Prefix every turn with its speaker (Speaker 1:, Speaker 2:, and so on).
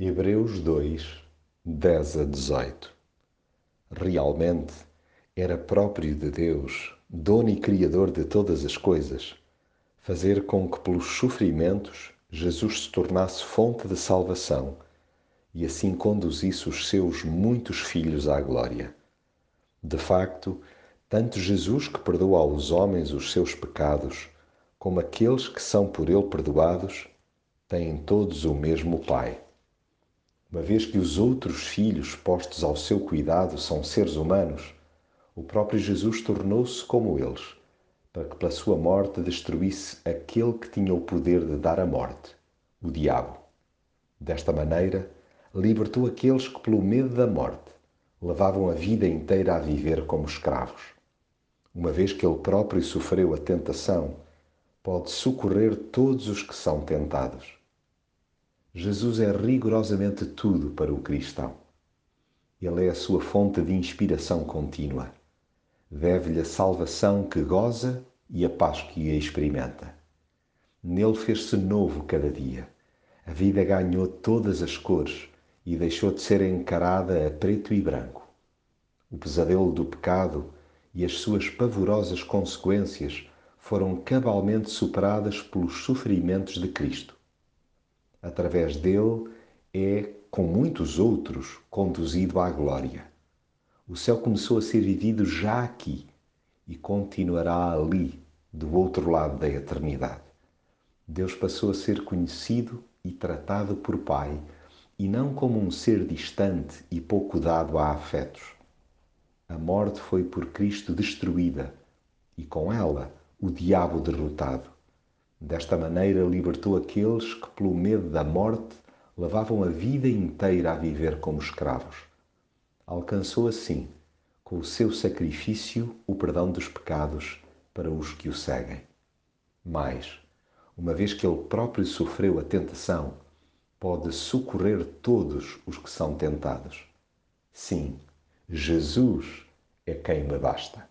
Speaker 1: Hebreus 2, 10 a 18 Realmente era próprio de Deus, dono e criador de todas as coisas, fazer com que pelos sofrimentos Jesus se tornasse fonte de salvação e assim conduzisse os seus muitos filhos à glória. De facto, tanto Jesus que perdoa aos homens os seus pecados, como aqueles que são por ele perdoados, têm todos o mesmo Pai uma vez que os outros filhos postos ao seu cuidado são seres humanos, o próprio Jesus tornou-se como eles, para que pela sua morte destruísse aquele que tinha o poder de dar a morte, o diabo. Desta maneira, libertou aqueles que, pelo medo da morte, levavam a vida inteira a viver como escravos. Uma vez que ele próprio sofreu a tentação, pode socorrer todos os que são tentados. Jesus é rigorosamente tudo para o cristão. Ele é a sua fonte de inspiração contínua. Deve-lhe a salvação que goza e a paz que experimenta. Nele fez-se novo cada dia. A vida ganhou todas as cores e deixou de ser encarada a preto e branco. O pesadelo do pecado e as suas pavorosas consequências foram cabalmente superadas pelos sofrimentos de Cristo através dele, é, com muitos outros, conduzido à glória. O céu começou a ser vivido já aqui e continuará ali, do outro lado da eternidade. Deus passou a ser conhecido e tratado por Pai e não como um ser distante e pouco dado a afetos. A morte foi por Cristo destruída e com ela o diabo derrotado. Desta maneira libertou aqueles que, pelo medo da morte, levavam a vida inteira a viver como escravos. Alcançou assim, com o seu sacrifício, o perdão dos pecados para os que o seguem. Mas, uma vez que ele próprio sofreu a tentação, pode socorrer todos os que são tentados. Sim, Jesus é quem me basta.